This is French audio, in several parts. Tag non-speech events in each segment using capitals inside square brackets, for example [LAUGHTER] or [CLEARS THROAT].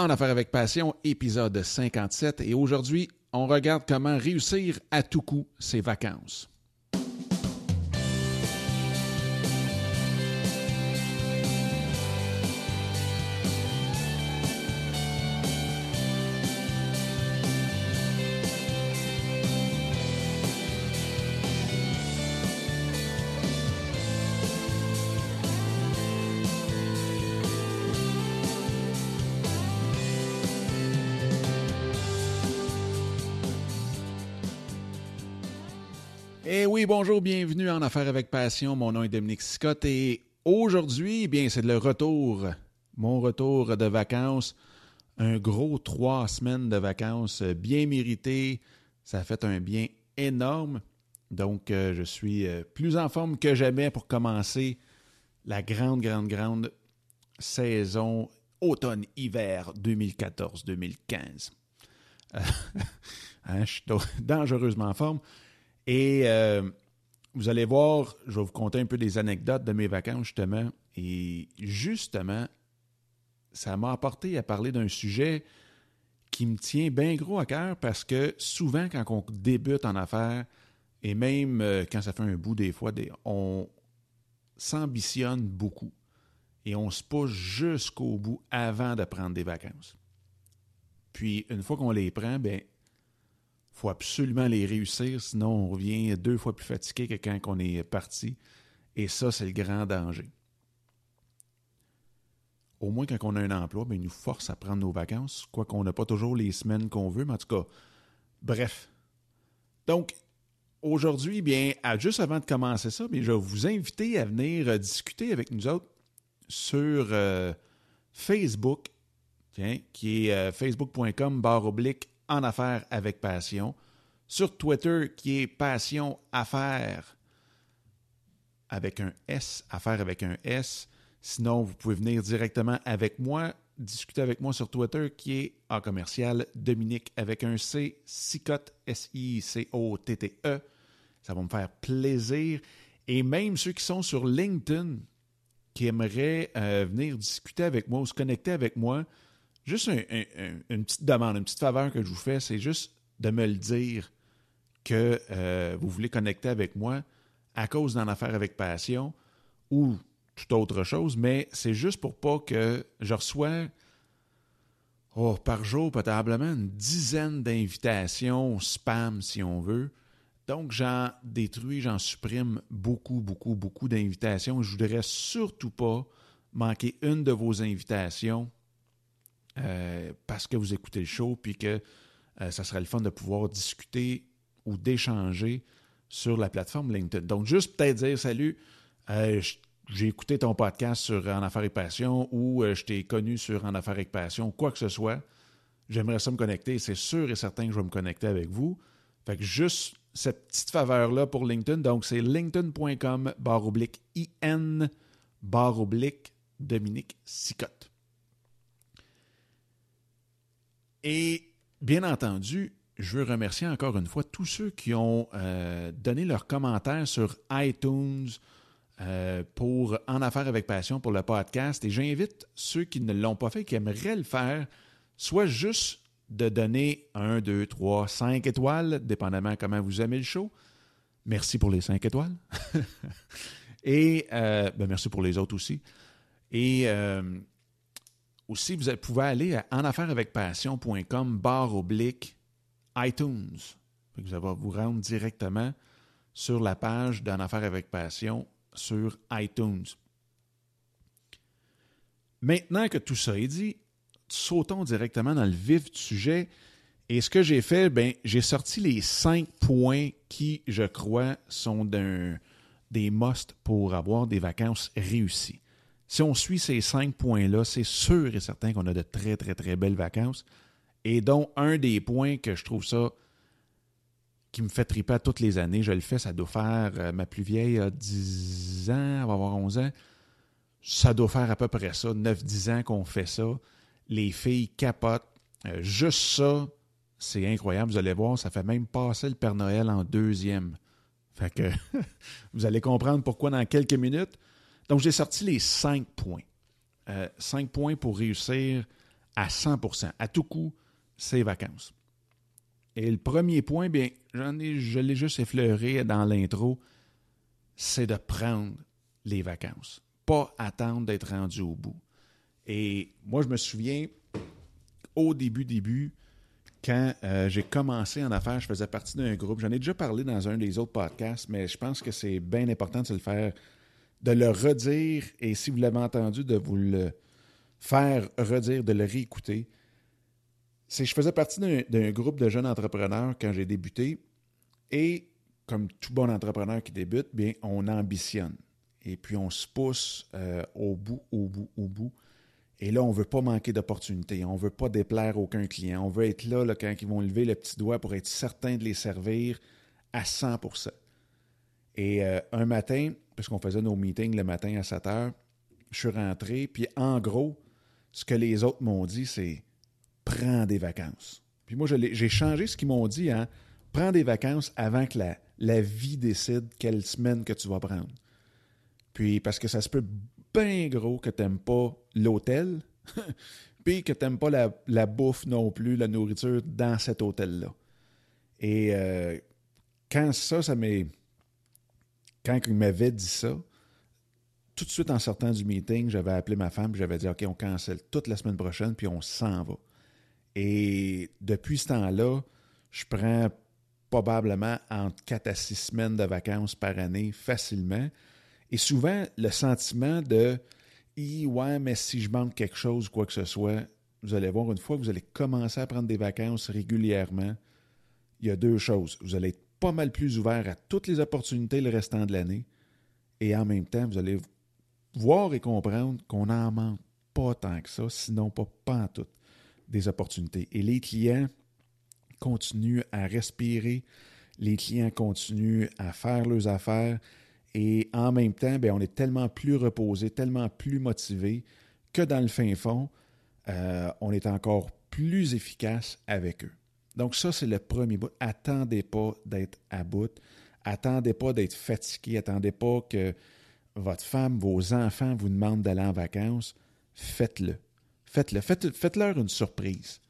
En Affaires avec Passion, épisode 57. Et aujourd'hui, on regarde comment réussir à tout coup ses vacances. Bonjour, bienvenue en Affaires avec Passion. Mon nom est Dominique Scott et aujourd'hui, eh bien, c'est le retour, mon retour de vacances. Un gros trois semaines de vacances bien méritées. Ça a fait un bien énorme. Donc, euh, je suis euh, plus en forme que jamais pour commencer la grande, grande, grande saison automne-hiver 2014-2015. Euh, [LAUGHS] hein, je suis dangereusement en forme. Et euh, vous allez voir, je vais vous conter un peu des anecdotes de mes vacances, justement. Et justement, ça m'a apporté à parler d'un sujet qui me tient bien gros à cœur parce que souvent, quand on débute en affaires, et même euh, quand ça fait un bout des fois, on s'ambitionne beaucoup et on se pousse jusqu'au bout avant de prendre des vacances. Puis, une fois qu'on les prend, ben faut absolument les réussir, sinon on revient deux fois plus fatigué que quand on est parti. Et ça, c'est le grand danger. Au moins, quand on a un emploi, bien, il nous force à prendre nos vacances, quoiqu'on n'a pas toujours les semaines qu'on veut, mais en tout cas, bref. Donc, aujourd'hui, bien, juste avant de commencer ça, je vais vous inviter à venir euh, discuter avec nous autres sur euh, Facebook, qui est euh, facebook.com barre oblique en affaires avec passion. Sur Twitter, qui est Passion Affaires avec un S, Affaires avec un S. Sinon, vous pouvez venir directement avec moi, discuter avec moi sur Twitter, qui est en commercial Dominique avec un C, Sicotte, S-I-C-O-T-T-E. Ça va me faire plaisir. Et même ceux qui sont sur LinkedIn, qui aimeraient euh, venir discuter avec moi ou se connecter avec moi, Juste une petite demande, une petite faveur que je vous fais, c'est juste de me le dire que euh, vous voulez connecter avec moi à cause d'en affaire avec passion ou toute autre chose, mais c'est juste pour pas que je reçois oh, par jour probablement une dizaine d'invitations spam si on veut. Donc j'en détruis, j'en supprime beaucoup, beaucoup, beaucoup d'invitations. Je voudrais surtout pas manquer une de vos invitations euh, parce que vous écoutez le show, puis que euh, ça serait le fun de pouvoir discuter ou d'échanger sur la plateforme LinkedIn. Donc, juste peut-être dire salut, euh, j'ai écouté ton podcast sur En Affaires et Passion ou je t'ai connu sur En Affaires et Passion, quoi que ce soit. J'aimerais ça me connecter. C'est sûr et certain que je vais me connecter avec vous. Fait que juste cette petite faveur-là pour LinkedIn. Donc, c'est linkedin.com barre oblique IN barre oblique Dominique Sicotte. Et bien entendu, je veux remercier encore une fois tous ceux qui ont euh, donné leurs commentaires sur iTunes euh, pour En Affaires avec Passion pour le podcast. Et j'invite ceux qui ne l'ont pas fait, qui aimeraient le faire, soit juste de donner un, deux, trois, cinq étoiles, dépendamment comment vous aimez le show. Merci pour les cinq étoiles. [LAUGHS] Et euh, ben merci pour les autres aussi. Et aussi, vous pouvez aller à enaffairesavecpassion.com barre oblique iTunes. Vous allez vous rendre directement sur la page d'En Affaires avec Passion sur iTunes. Maintenant que tout ça est dit, sautons directement dans le vif du sujet. Et ce que j'ai fait, ben, j'ai sorti les cinq points qui, je crois, sont des must pour avoir des vacances réussies. Si on suit ces cinq points-là, c'est sûr et certain qu'on a de très, très, très belles vacances. Et dont un des points que je trouve ça qui me fait triper toutes les années, je le fais, ça doit faire, euh, ma plus vieille a 10 ans, elle va avoir 11 ans, ça doit faire à peu près ça, 9-10 ans qu'on fait ça. Les filles capotent. Euh, juste ça, c'est incroyable. Vous allez voir, ça fait même passer le Père Noël en deuxième. Fait que [LAUGHS] vous allez comprendre pourquoi dans quelques minutes. Donc, j'ai sorti les cinq points. Euh, cinq points pour réussir à 100% à tout coup, ses vacances. Et le premier point, bien, j'en ai, je l'ai juste effleuré dans l'intro, c'est de prendre les vacances, pas attendre d'être rendu au bout. Et moi, je me souviens, au début, début, quand euh, j'ai commencé en affaires, je faisais partie d'un groupe. J'en ai déjà parlé dans un des autres podcasts, mais je pense que c'est bien important de le faire, de le redire et si vous l'avez entendu, de vous le faire redire, de le réécouter. C'est je faisais partie d'un groupe de jeunes entrepreneurs quand j'ai débuté et comme tout bon entrepreneur qui débute, bien, on ambitionne. Et puis on se pousse euh, au bout, au bout, au bout. Et là, on ne veut pas manquer d'opportunités. On ne veut pas déplaire aucun client. On veut être là, quand ils vont lever le petit doigt pour être certain de les servir à 100% Et euh, un matin, puisqu'on faisait nos meetings le matin à 7 heures, je suis rentré, puis en gros, ce que les autres m'ont dit, c'est prends des vacances. Puis moi, j'ai changé ce qu'ils m'ont dit en prends des vacances avant que la, la vie décide quelle semaine que tu vas prendre. Puis parce que ça se peut bien gros que tu n'aimes pas l'hôtel, [LAUGHS] puis que tu n'aimes pas la, bouffe non plus, la nourriture dans cet hôtel-là. Et euh, quand ça, ça m'est. Quand il m'avait dit ça, tout de suite en sortant du meeting, j'avais appelé ma femme, j'avais dit OK, on cancelle toute la semaine prochaine, puis on s'en va. Et depuis ce temps-là, je prends probablement entre 4 à 6 semaines de vacances par année facilement. Et souvent, le sentiment de ouais, mais si je manque quelque chose ou quoi que ce soit, vous allez voir, une fois que vous allez commencer à prendre des vacances régulièrement, il y a deux choses. Vous allez pas mal plus ouvert à toutes les opportunités le restant de l'année. Et en même temps, vous allez voir et comprendre qu'on n'en manque pas tant que ça, sinon pas, pas en tout, des opportunités. Et les clients continuent à respirer, les clients continuent à faire leurs affaires, et en même temps, bien, on est tellement plus reposé, tellement plus motivé que dans le fin fond, euh, on est encore plus efficace avec eux. Donc ça, c'est le premier bout. Attendez pas d'être à bout. Attendez pas d'être fatigué. Attendez pas que votre femme, vos enfants vous demandent d'aller en vacances. Faites-le. Faites-le. Faites-leur une surprise.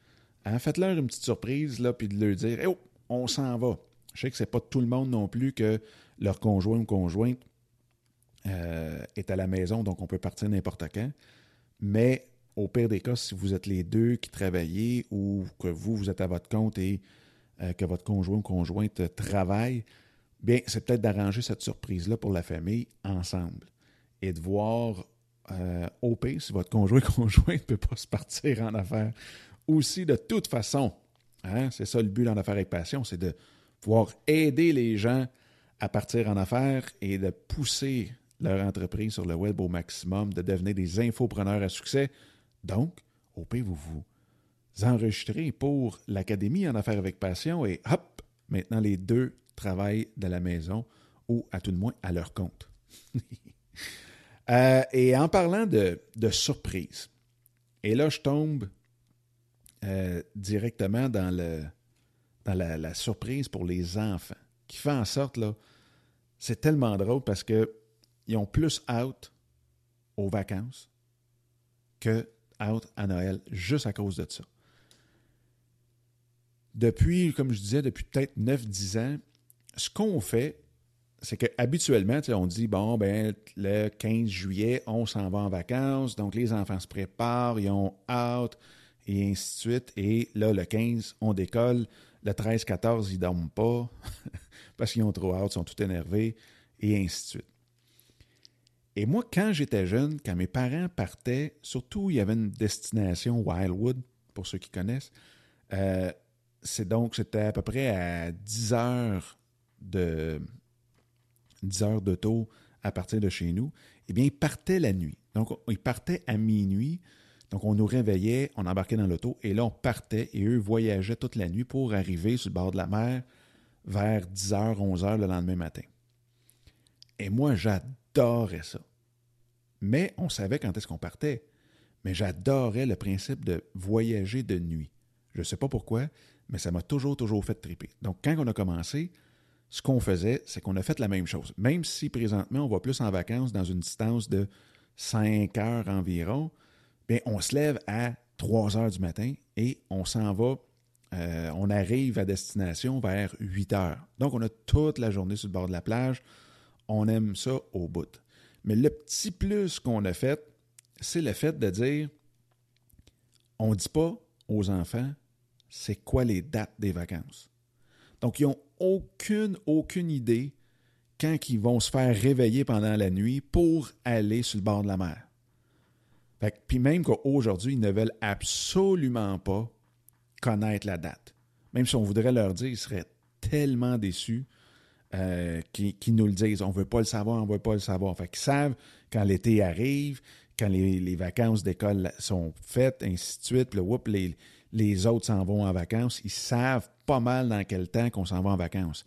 Hein? Faites-leur une petite surprise, là, puis de leur dire oh, on s'en va. Je sais que ce n'est pas tout le monde non plus que leur conjoint ou conjointe euh, est à la maison, donc on peut partir n'importe quand. Mais au pire des cas, si vous êtes les deux qui travaillez ou que vous, vous êtes à votre compte et euh, que votre conjoint ou conjointe travaille, bien, c'est peut-être d'arranger cette surprise-là pour la famille ensemble et de voir euh, au pire si votre conjoint ou conjointe ne peut pas se partir en affaires aussi de toute façon. Hein, c'est ça le but en affaires avec passion, c'est de pouvoir aider les gens à partir en affaires et de pousser leur entreprise sur le web au maximum, de devenir des infopreneurs à succès. Donc, au pire, vous vous enregistrez pour l'Académie en affaires avec passion et hop, maintenant les deux travaillent de la maison ou à tout de moins à leur compte. [LAUGHS] Euh, et en parlant de, surprise, et là je tombe euh, directement dans, la, surprise pour les enfants, qui fait en sorte là, c'est tellement drôle parce qu'ils ont plus out aux vacances que out à Noël, juste à cause de ça. Depuis, comme je disais, depuis peut-être 9-10 ans, ce qu'on fait, c'est qu'habituellement, on dit, bon, ben, le 15 juillet, on s'en va en vacances, donc les enfants se préparent, ils ont out, et ainsi de suite. Et là, le 15, on décolle. Le 13-14, ils dorment pas. [LAUGHS] parce qu'ils ont trop hâte, sont tout énervés, et ainsi de suite. Et moi, quand j'étais jeune, quand mes parents partaient, surtout il y avait une destination Wildwood, pour ceux qui connaissent, euh, c'est donc c'était à peu près à 10 heures de 10 heures d'auto à partir de chez nous. Eh bien, ils partaient la nuit. Donc, ils partaient à minuit. Donc, on nous réveillait, on embarquait dans l'auto et là, on partait et eux voyageaient toute la nuit pour arriver sur le bord de la mer vers 10h, 11h le lendemain matin. Et moi, j'adorais ça. Mais on savait quand est-ce qu'on partait. Mais j'adorais le principe de voyager de nuit. Je ne sais pas pourquoi, mais ça m'a toujours, toujours fait triper. Donc, quand on a commencé, ce qu'on faisait, c'est qu'on a fait la même chose. Même si présentement, on va plus en vacances dans une distance de 5 heures environ, bien, on se lève à 3 heures du matin et on s'en va, euh, on arrive à destination vers 8 heures. Donc, on a toute la journée sur le bord de la plage. On aime ça au bout. Mais le petit plus qu'on a fait, c'est le fait de dire on ne dit pas aux enfants c'est quoi les dates des vacances. Donc, ils n'ont aucune, aucune idée quand ils vont se faire réveiller pendant la nuit pour aller sur le bord de la mer. puis même qu'aujourd'hui, ils ne veulent absolument pas connaître la date. Même si on voudrait leur dire, ils seraient tellement déçus euh, qu'ils nous le disent. On ne veut pas le savoir, on ne veut pas le savoir. Fait qu'ils savent quand l'été arrive, quand les, vacances d'école sont faites, ainsi de suite, puis les, les autres s'en vont en vacances, ils savent pas mal dans quel temps qu'on s'en va en vacances.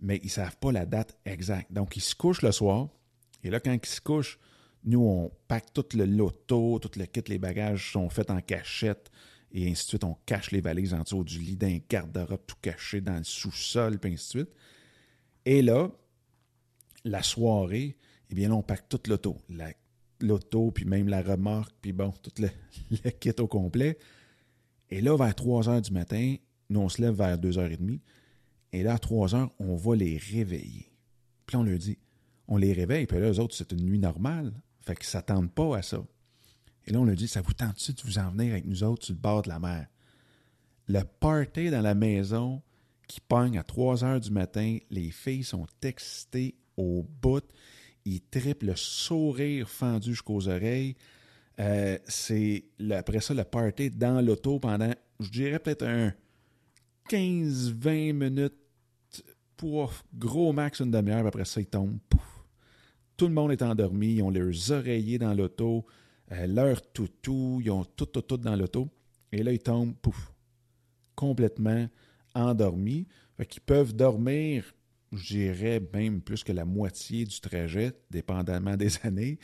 Mais ils ne savent pas la date exacte. Donc, ils se couchent le soir. Et là, quand ils se couchent, nous, on pack tout le loto, tout le kit, les bagages sont faits en cachette et ainsi de suite. On cache les valises en dessous du lit d'un garde-robe tout caché dans le sous-sol, puis ainsi de suite. Et là, la soirée, eh bien là, on pack tout l'auto. L'auto, puis même la remorque, puis bon, tout le, [LAUGHS] le kit au complet. Et là, vers 3 heures du matin, nous, on se lève vers 2h30. Et là, à 3 heures, on va les réveiller. Puis on leur dit, on les réveille, puis là, eux autres, c'est une nuit normale. Fait qu'ils ne s'attendent pas à ça. Et là, on leur dit, ça vous tente-tu de vous en venir avec nous autres sur le bord de la mer? Le party dans la maison qui pogne à 3 heures du matin, les filles sont excitées au bout. Ils triplent le sourire fendu jusqu'aux oreilles. Euh, c'est après ça le party dans l'auto pendant, je dirais peut-être un 15-20 minutes pour gros max une demi-heure. Après ça, ils tombent. Tout le monde est endormi. Ils ont leurs oreillers dans l'auto, euh, leur toutou. Ils ont tout, tout, tout dans l'auto. Et là, ils tombent, pouf, complètement endormis. Fait qu'ils peuvent dormir, je dirais même plus que la moitié du trajet, dépendamment des [LAUGHS] années.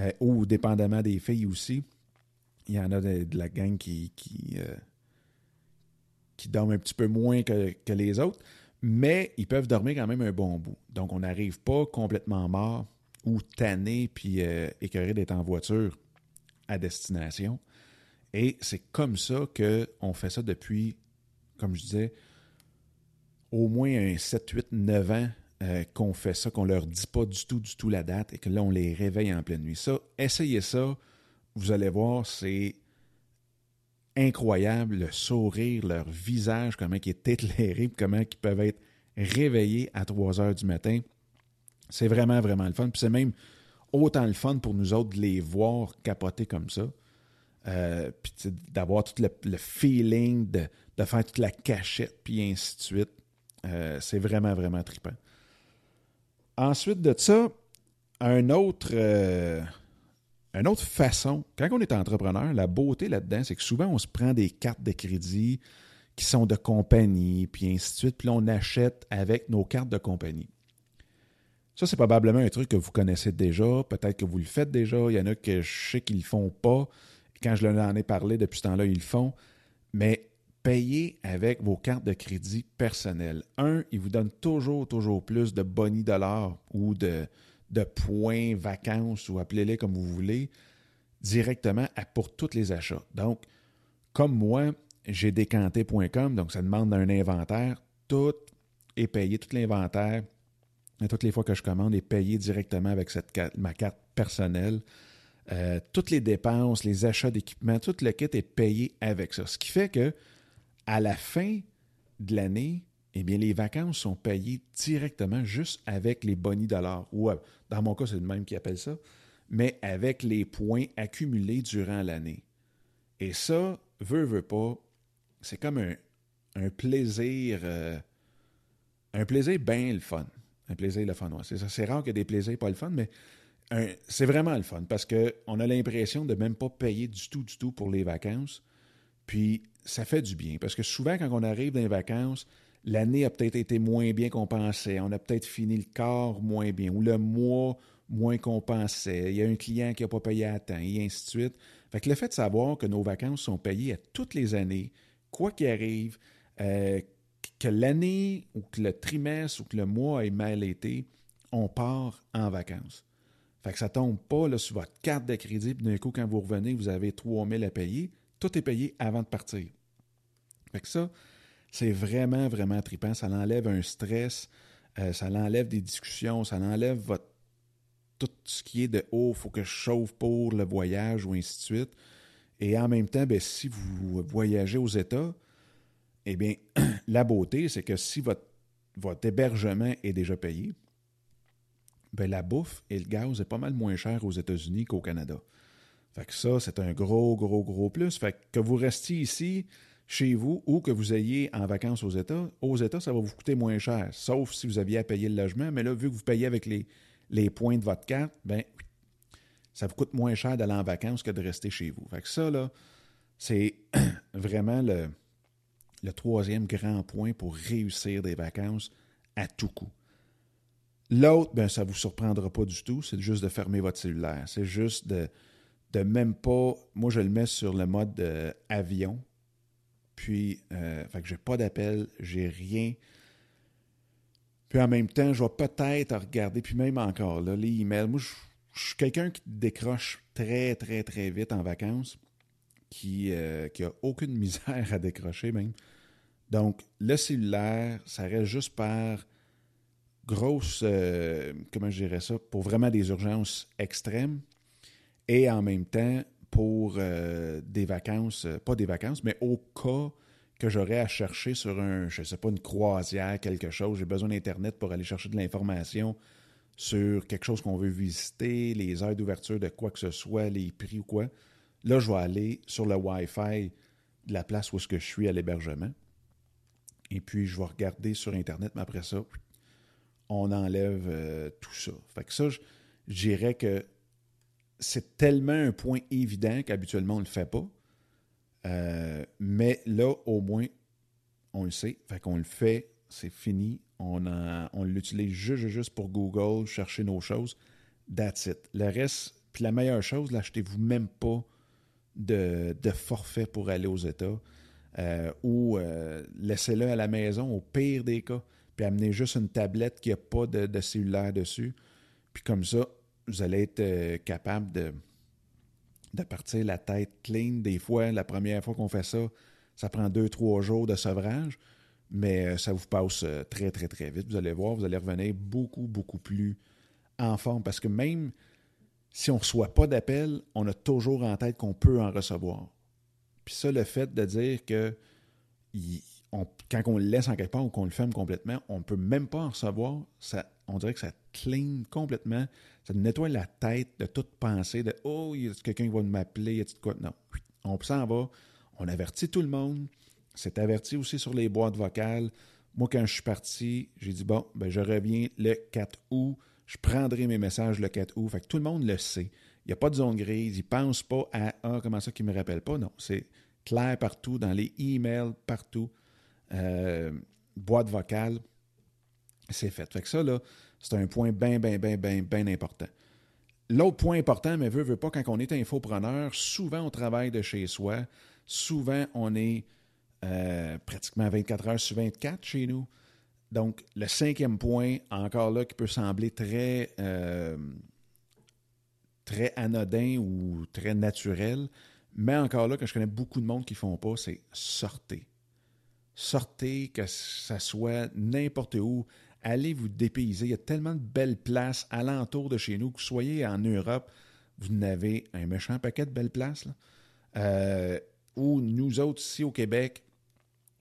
Euh, ou dépendamment des filles aussi. Il y en a de, la gang qui, qui, euh, qui dorment un petit peu moins que, les autres, mais ils peuvent dormir quand même un bon bout. Donc, on n'arrive pas complètement mort ou tanné puis euh, écœuré d'être en voiture à destination. Et c'est comme ça qu'on fait ça depuis, comme je disais, au moins un 7, 8, 9 ans euh, qu'on fait ça, qu'on leur dit pas du tout, du tout la date et que là, on les réveille en pleine nuit. Ça, essayez ça. Vous allez voir, c'est incroyable le sourire, leur visage, comment il est éclairé, comment ils peuvent être réveillés à 3 heures du matin. C'est vraiment, vraiment le fun. Puis c'est même autant le fun pour nous autres de les voir capoter comme ça. Euh, puis d'avoir tout le, feeling de, faire toute la cachette, puis ainsi de suite. Euh, c'est vraiment, vraiment trippant. Ensuite de ça, un autre, euh, une autre façon, quand on est entrepreneur, la beauté là-dedans, c'est que souvent on se prend des cartes de crédit qui sont de compagnie, puis ainsi de suite, puis on achète avec nos cartes de compagnie. Ça, c'est probablement un truc que vous connaissez déjà, peut-être que vous le faites déjà, il y en a que je sais qu'ils ne le font pas, quand je leur en ai parlé depuis ce temps-là, ils le font, mais payez avec vos cartes de crédit personnelles. Un, ils vous donnent toujours, toujours plus de bonus dollars ou de, de points vacances ou appelez-les comme vous voulez directement pour tous les achats. Donc, comme moi, j'ai décanté.com, donc ça demande un inventaire. Tout est payé, tout l'inventaire, toutes les fois que je commande est payé directement avec cette ma carte personnelle. Euh, toutes les dépenses, les achats d'équipement, tout le kit est payé avec ça. Ce qui fait que à la fin de l'année, eh bien, les vacances sont payées directement juste avec les bonus dollars. Ou euh, dans mon cas, c'est le même qui appelle ça, mais avec les points accumulés durant l'année. Et ça, veut, veut pas, c'est comme un, plaisir, euh, un plaisir bien le fun. Un plaisir le fun, C'est. C'est rare qu'il y ait des plaisirs pas le fun, mais c'est vraiment le fun parce qu'on a l'impression de même pas payer du tout, du tout pour les vacances. Puis ça fait du bien parce que souvent, quand on arrive dans les vacances, l'année a peut-être été moins bien qu'on pensait. On a peut-être fini le corps moins bien ou le mois moins qu'on pensait. Il y a un client qui n'a pas payé à temps et ainsi de suite. Fait le fait de savoir que nos vacances sont payées à toutes les années, quoi qu'il arrive, euh, que l'année ou que le trimestre ou que le mois ait mal été, on part en vacances. Fait que ça tombe pas là, sur votre carte de crédit, puis d'un coup, quand vous revenez, vous avez 3 000 à payer Tout est payé avant de partir. Fait que ça, c'est vraiment, vraiment trippant. Ça l'enlève un stress, euh, ça l'enlève des discussions, ça l'enlève votre tout ce qui est de oh, faut que je chauffe pour le voyage ou ainsi de suite. Et en même temps, ben, si vous voyagez aux États, eh bien, [CLEARS THROAT] la beauté, c'est que si votre, votre hébergement est déjà payé, ben, la bouffe et le gaz est pas mal moins cher aux États-Unis qu'au Canada. Fait que ça, c'est un gros, gros, gros plus. Fait que vous restiez ici, chez vous, ou que vous ayez en vacances aux États, aux États, ça va vous coûter moins cher, sauf si vous aviez à payer le logement. Mais là, vu que vous payez avec les, les points de votre carte, ben ça vous coûte moins cher d'aller en vacances que de rester chez vous. Fait que ça, là, c'est [CLEARS THROAT] vraiment le, le troisième grand point pour réussir des vacances à tout coup. L'autre, ben, ça ne vous surprendra pas du tout, c'est juste de fermer votre cellulaire. C'est juste de, de même pas. Moi, je le mets sur le mode euh, avion. Puis, euh, fait que j'ai pas d'appel, j'ai rien. Puis en même temps, je vais peut-être regarder, puis même encore, là, les emails. Moi, je, suis quelqu'un qui décroche très, très, très vite en vacances, qui n'a euh, aucune [LAUGHS] misère à décrocher même. Donc, le cellulaire, ça reste juste par grosse, euh, comment je dirais ça, pour vraiment des urgences extrêmes et en même temps pour euh, des vacances, pas des vacances, mais au cas que j'aurais à chercher sur un, je sais pas, une croisière, quelque chose. J'ai besoin d'Internet pour aller chercher de l'information sur quelque chose qu'on veut visiter, les heures d'ouverture de quoi que ce soit, les prix ou quoi. Là, je vais aller sur le Wi-Fi de la place où est-ce que je suis à l'hébergement. Et puis, je vais regarder sur Internet, mais après ça, on enlève euh, tout ça. Fait que ça, je, dirais que c'est tellement un point évident qu'habituellement, on ne le fait pas. Euh, mais là, au moins, on le sait. Fait qu'on le fait, c'est fini. On, l'utilise juste, juste pour Google, chercher nos choses. That's it. Le reste, puis la meilleure chose, l'achetez-vous même pas de, forfait pour aller aux États. Euh, ou laissez-le à la maison au pire des cas, puis amenez juste une tablette qui n'a pas de, cellulaire dessus. Puis comme ça, vous allez être capable de, de partir la tête clean. Des fois, la première fois qu'on fait ça, ça prend deux, trois jours de sevrage, mais euh, ça vous passe euh, très, très, très vite. Vous allez voir, vous allez revenir beaucoup, beaucoup plus en forme parce que même si on ne reçoit pas d'appel, on a toujours en tête qu'on peut en recevoir. Puis ça, le fait de dire que quand on le laisse en quelque part ou qu'on le ferme complètement, on ne peut même pas en recevoir, ça, on dirait que ça clean complètement. Ça nettoie la tête de toute pensée de Oh, il y a quelqu'un qui va m'appeler, y a quoi? Non. On s'en va. On avertit tout le monde. C'est averti aussi sur les boîtes vocales. Moi, quand je suis parti, j'ai dit Bon, ben, je reviens le 4 août. Je prendrai mes messages le 4 août. Fait que tout le monde le sait. Il n'y a pas de zone grise. Ils ne pensent pas à Ah, comment ça qu'ils ne me rappellent pas. Non. C'est clair partout, dans les emails, partout. Euh, boîte vocale, c'est fait. Fait que ça, là, c'est un point bien, bien, bien, bien, bien important. L'autre point important, mais veut, veut pas, quand on est infopreneur, souvent on travaille de chez soi. Souvent, on est euh, pratiquement 24 heures sur 24 chez nous. Donc, le cinquième point, encore là, qui peut sembler très, euh, très anodin ou très naturel, mais encore là, que je connais beaucoup de monde qui ne font pas, c'est sortez. Sortez, que ça soit n'importe où allez vous dépayser. Il y a tellement de belles places alentour de chez nous, que vous soyez en Europe, vous n'avez un méchant paquet de belles places. Euh, ou nous autres, ici au Québec,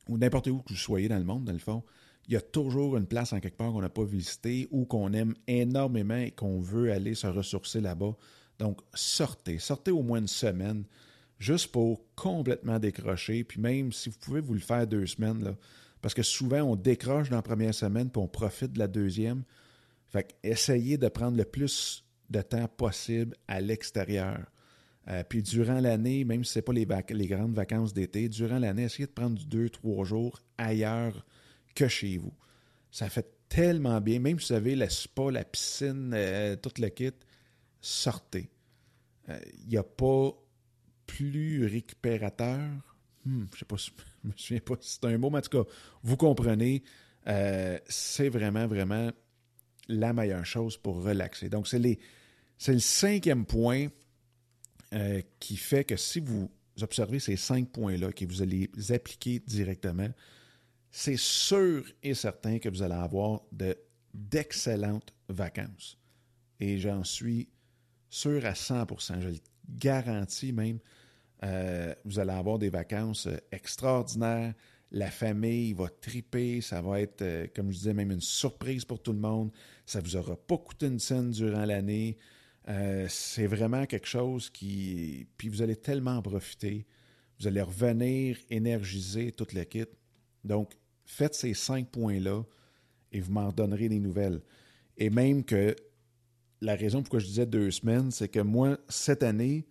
ou n'importe où que vous soyez dans le monde, dans le fond, il y a toujours une place en quelque part qu'on n'a pas visité ou qu'on aime énormément et qu'on veut aller se ressourcer là-bas. Donc, sortez. Sortez au moins une semaine, juste pour complètement décrocher. Puis même si vous pouvez vous le faire deux semaines, parce que souvent, on décroche dans la première semaine, puis on profite de la deuxième. Fait essayez de prendre le plus de temps possible à l'extérieur. Euh, puis durant l'année, même si ce n'est pas les, grandes vacances d'été, durant l'année, essayez de prendre deux, trois jours ailleurs que chez vous. Ça fait tellement bien. Même si vous avez le spa, la piscine, euh, tout le kit, sortez. Il euh, n'y a pas plus récupérateur Hmm, je sais pas, [LAUGHS] je me souviens pas si c'est un mot, mais en tout cas, vous comprenez, euh, c'est vraiment, vraiment la meilleure chose pour relaxer. Donc, c'est, le cinquième point euh, qui fait que si vous observez ces cinq points-là, que vous allez les appliquer directement, c'est sûr et certain que vous allez avoir d'excellentes vacances. Et j'en suis sûr à 100 je le garantis même. Euh, vous allez avoir des vacances euh, extraordinaires. La famille va triper. Ça va être, euh, comme je disais, même une surprise pour tout le monde. Ça vous aura pas coûté une scène durant l'année. c'est vraiment quelque chose qui. Puis vous allez tellement en profiter. Vous allez revenir énergiser toute le kit. Donc, faites ces cinq points-là et vous m'en donnerez des nouvelles. Et même que la raison pourquoi je disais deux semaines, c'est que moi, cette année,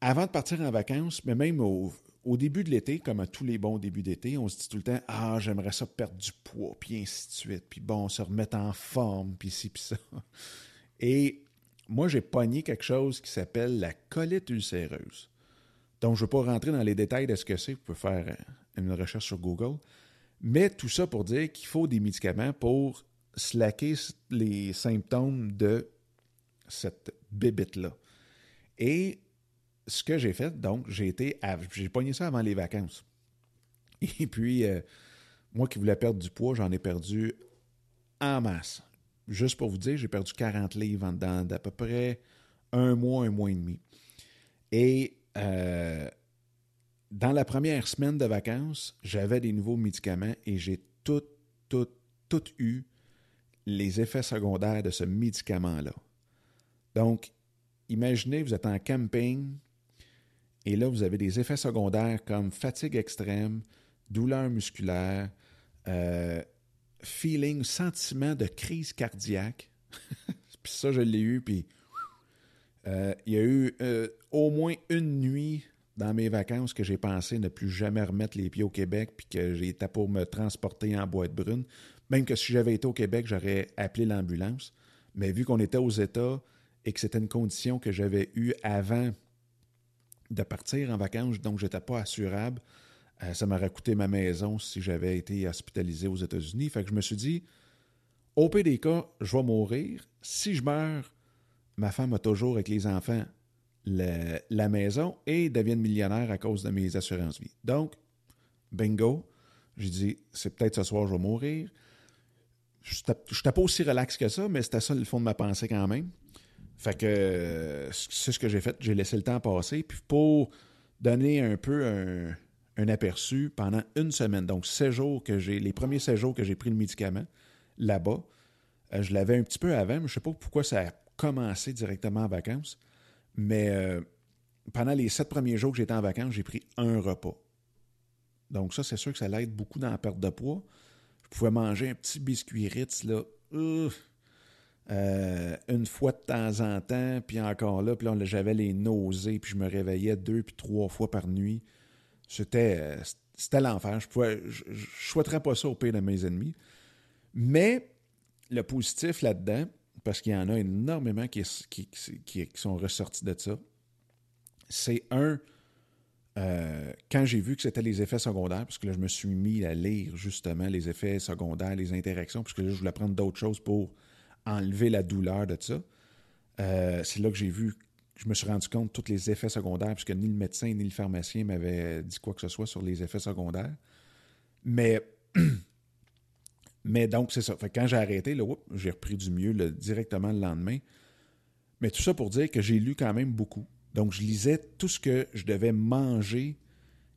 avant de partir en vacances, mais même au, début de l'été, comme à tous les bons débuts d'été, on se dit tout le temps Ah, j'aimerais ça perdre du poids, puis ainsi de suite, puis bon, se remettre en forme, puis ci, puis ça. Et moi, j'ai pogné quelque chose qui s'appelle la colite ulcéreuse. Donc, je ne veux pas rentrer dans les détails de ce que c'est. Vous pouvez faire une recherche sur Google. Mais tout ça pour dire qu'il faut des médicaments pour slacker les symptômes de cette bébite-là. Et ce que j'ai fait, donc, j'ai été, j'ai pogné ça avant les vacances. [LAUGHS] Et puis, euh, moi qui voulais perdre du poids, j'en ai perdu en masse. Juste pour vous dire, j'ai perdu 40 livres dans d'à peu près un mois, un mois et demi. Et euh, dans la première semaine de vacances, j'avais des nouveaux médicaments et j'ai tout, tout, tout eu les effets secondaires de ce médicament-là. Donc, imaginez, vous êtes en camping et là, vous avez des effets secondaires comme fatigue extrême, douleur musculaire, euh, feeling, sentiment de crise cardiaque. [LAUGHS] puis ça, je l'ai eu, puis euh, il y a eu euh, au moins une nuit dans mes vacances que j'ai pensé ne plus jamais remettre les pieds au Québec, puis que été pour me transporter en boîte brune. Même que si j'avais été au Québec, j'aurais appelé l'ambulance. Mais vu qu'on était aux États et que c'était une condition que j'avais eue avant de partir en vacances, donc je n'étais pas assurable, euh, ça m'aurait coûté ma maison si j'avais été hospitalisé aux États-Unis. Fait que je me suis dit, au pire des cas, je vais mourir. Si je meurs, ma femme a toujours avec les enfants la maison et deviennent millionnaire à cause de mes assurances vie. Donc, bingo, j'ai dit, c'est peut-être ce soir je vais mourir. Je n'étais pas aussi relax que ça, mais c'était ça le fond de ma pensée quand même. Fait que c'est ce que j'ai fait. J'ai laissé le temps passer. Puis pour donner un peu un, aperçu, pendant une semaine, donc jours que j'ai, les premiers 16 jours que j'ai pris le médicament là-bas, euh, je l'avais un petit peu avant, mais je ne sais pas pourquoi ça a commencé directement en vacances. Mais euh, pendant les sept premiers jours que j'étais en vacances, j'ai pris un repas. Donc ça, c'est sûr que ça l'aide beaucoup dans la perte de poids. Je pouvais manger un petit biscuit Ritz, là, euh, une fois de temps en temps, puis encore là, puis là, j'avais les nausées, puis je me réveillais deux puis trois fois par nuit. C'était, euh, c'était l'enfer. Je ne je, souhaiterais pas ça au pire de mes ennemis. Mais le positif là-dedans, parce qu'il y en a énormément qui, qui, qui, sont ressortis de ça, c'est un, euh, quand j'ai vu que c'était les effets secondaires, parce que là, je me suis mis à lire justement les effets secondaires, les interactions, parce que là, je voulais prendre d'autres choses pour enlever la douleur de ça. Euh, c'est là que j'ai vu, je me suis rendu compte de tous les effets secondaires, puisque ni le médecin ni le pharmacien m'avaient dit quoi que ce soit sur les effets secondaires. Mais, [CLEARS THROAT] mais donc, c'est ça. quand j'ai arrêté, j'ai repris du mieux directement le lendemain. Mais tout ça pour dire que j'ai lu quand même beaucoup. Donc, je lisais tout ce que je devais manger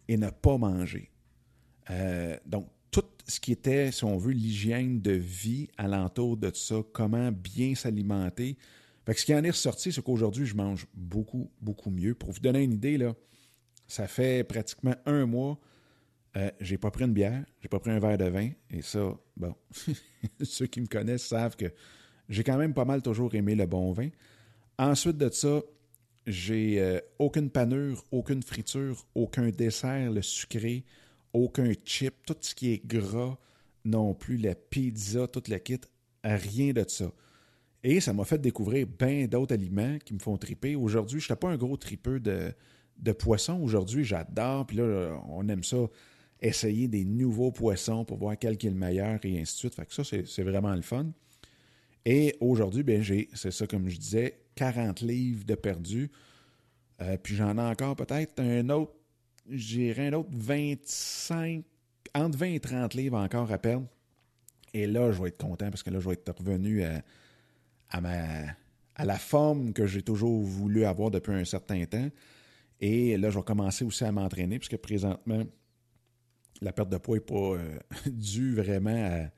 et ne pas manger. Euh, donc, tout ce qui était, si on veut, l'hygiène de vie alentour de ça, comment bien s'alimenter. Fait ce qui en est ressorti, c'est qu'aujourd'hui, je mange beaucoup, beaucoup mieux. Pour vous donner une idée, là, ça fait pratiquement un mois, euh, j'ai pas pris une bière, j'ai pas pris un verre de vin, et ça, bon, [LAUGHS] ceux qui me connaissent savent que j'ai quand même pas mal toujours aimé le bon vin. Ensuite de ça, j'ai euh, aucune panure, aucune friture, aucun dessert, le sucré, aucun chip, tout ce qui est gras non plus, la pizza, tout le kit, rien de ça. Et ça m'a fait découvrir bien d'autres aliments qui me font triper. Aujourd'hui, je n'étais pas un gros tripeux de, de poissons. Aujourd'hui, j'adore. Puis là, on aime ça, essayer des nouveaux poissons pour voir quel est le meilleur et ainsi de suite. Fait que ça, c'est vraiment le fun. Et aujourd'hui, ben, j'ai, c'est ça comme je disais, 40 livres de perdu. Euh, puis j'en ai encore peut-être un autre, j'irai un autre 25, entre 20 et 30 livres encore à perdre. Et là, je vais être content parce que là, je vais être revenu à, ma, à la forme que j'ai toujours voulu avoir depuis un certain temps. Et là, je vais commencer aussi à m'entraîner puisque présentement, la perte de poids n'est pas euh, [LAUGHS] due vraiment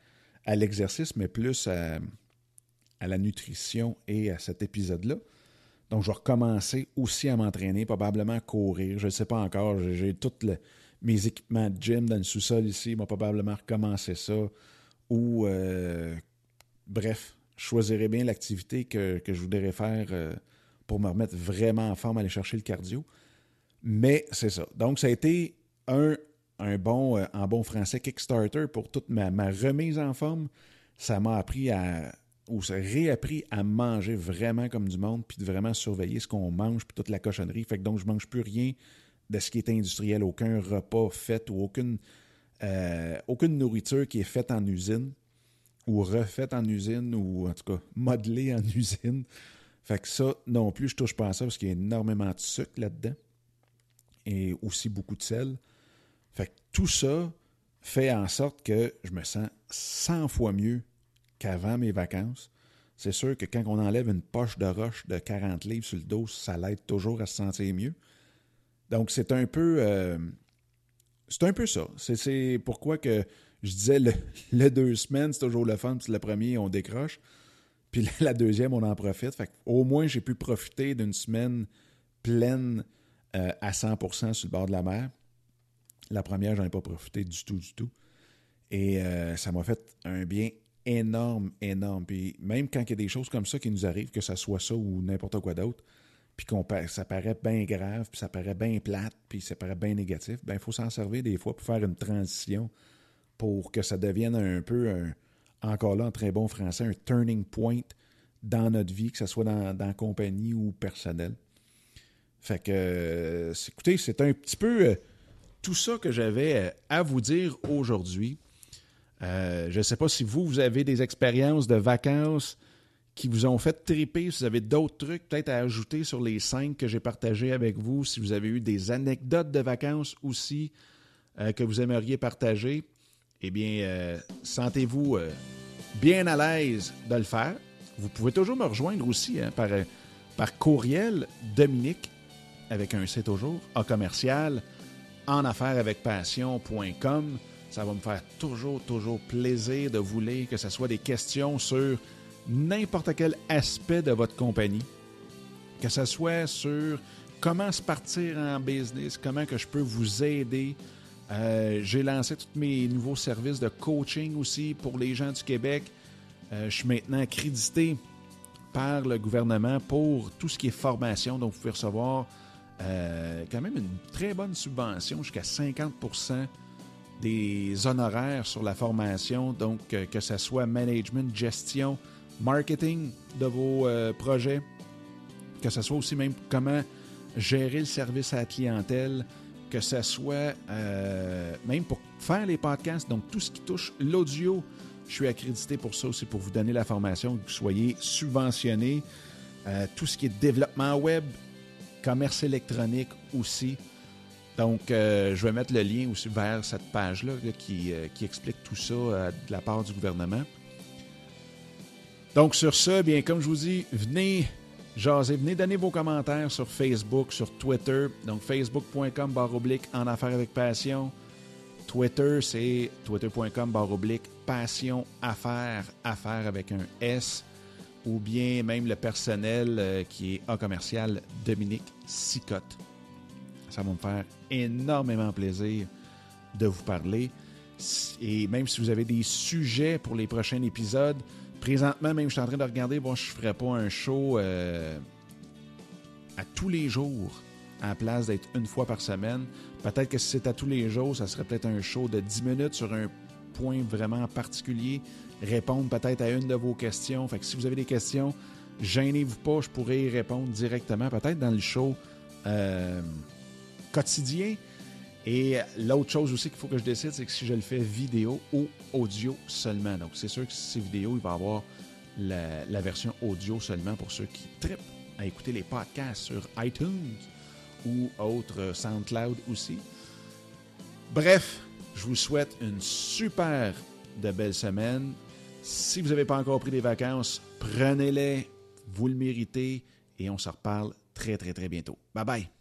à, l'exercice, mais plus à, la nutrition et à cet épisode-là. Donc, je vais recommencer aussi à m'entraîner, probablement à courir. Je ne sais pas encore. J'ai tous mes équipements de gym dans le sous-sol ici. Je vais probablement recommencer ça. Ou, euh, bref, je choisirai bien l'activité que, je voudrais faire euh, pour me remettre vraiment en forme, aller chercher le cardio. Mais c'est ça. Donc, ça a été un un bon, euh, en bon français, Kickstarter pour toute ma, remise en forme. Ça m'a appris à, ou ça réappris à manger vraiment comme du monde, puis de vraiment surveiller ce qu'on mange, puis toute la cochonnerie. Fait que donc, je mange plus rien de ce qui est industriel, aucun repas fait ou aucune, euh, aucune nourriture qui est faite en usine ou refaite en usine ou en tout cas modelée en [LAUGHS] usine. Fait que ça, non plus, je touche pas à ça parce qu'il y a énormément de sucre là-dedans et aussi beaucoup de sel. Fait que tout ça fait en sorte que je me sens 100 fois mieux qu'avant mes vacances. C'est sûr que quand on enlève une poche de roche de 40 livres sur le dos, ça l'aide toujours à se sentir mieux. Donc, c'est un peu. Euh, c'est un peu ça. C'est pourquoi que je disais [LAUGHS] le, deux semaines, c'est toujours le fun, puis le premier, on décroche. Puis la deuxième, on en profite. Au moins, j'ai pu profiter d'une semaine pleine euh, à 100% sur le bord de la mer. La première, j'en ai pas profité du tout, du tout. Et euh, ça m'a fait un bien énorme, énorme. Puis même quand il y a des choses comme ça qui nous arrivent, que ce soit ça ou n'importe quoi d'autre, puis qu'on ça paraît bien grave, puis ça paraît bien plate, puis ça paraît bien négatif, ben il faut s'en servir des fois pour faire une transition pour que ça devienne un peu, encore là en très bon français, un turning point dans notre vie, que ce soit dans, dans compagnie ou personnel. Fait que, euh, écoutez, c'est un petit peu euh, tout ça que j'avais euh, à vous dire aujourd'hui. Euh, je ne sais pas si vous, vous avez des expériences de vacances qui vous ont fait triper, si vous avez d'autres trucs peut-être à ajouter sur les cinq que j'ai partagés avec vous, si vous avez eu des anecdotes de vacances aussi euh, que vous aimeriez partager, eh bien, sentez-vous bien à l'aise de le faire. Vous pouvez toujours me rejoindre aussi hein, par, courriel Dominique avec un C toujours, A commercial en affaires avec passion.com. Ça va me faire toujours, toujours plaisir de vous lire, que ce soit des questions sur n'importe quel aspect de votre compagnie, que ce soit sur comment se partir en business, comment que je peux vous aider. Euh, j'ai lancé tous mes nouveaux services de coaching aussi pour les gens du Québec. Euh, je suis maintenant accrédité par le gouvernement pour tout ce qui est formation. Donc, vous pouvez recevoir euh, quand même une très bonne subvention, jusqu'à 50 des honoraires sur la formation, donc euh, que ce soit management, gestion, marketing de vos euh, projets, que ce soit aussi même comment gérer le service à la clientèle, que ce soit même pour faire les podcasts, donc tout ce qui touche l'audio, je suis accrédité pour ça aussi, pour vous donner la formation, que vous soyez subventionné. tout ce qui est développement web, commerce électronique aussi. Donc, euh, je vais mettre le lien aussi vers cette page-là qui, euh, qui, explique tout ça euh, de la part du gouvernement. Donc, sur ça, bien, comme je vous dis, venez jaser, venez donner vos commentaires sur Facebook, sur Twitter. Donc, facebook.com oblique en affaires avec passion. Twitter, c'est twitter.com oblique passion affaires, affaires avec un S ou bien même le personnel qui est A commercial Dominique Sicotte. Ça va me faire énormément plaisir de vous parler. Et même si vous avez des sujets pour les prochains épisodes, présentement, même je suis en train de regarder, bon, je ne ferai pas un show euh, à tous les jours en place d'être une fois par semaine. Peut-être que si c'est à tous les jours, ça serait peut-être un show de 10 minutes sur un point vraiment particulier répondre peut-être à une de vos questions. Fait que si vous avez des questions, gênez-vous pas, je pourrais y répondre directement, peut-être dans le show euh, quotidien. Et l'autre chose aussi qu'il faut que je décide, c'est que si je le fais vidéo ou audio seulement. Donc, c'est sûr que si c'est vidéo, il va y avoir la, version audio seulement pour ceux qui tripent à écouter les podcasts sur iTunes ou autre SoundCloud aussi. Bref, je vous souhaite une super de belle semaine. Si vous n'avez pas encore pris des vacances, prenez-les, vous le méritez et on se reparle très très très bientôt. Bye bye.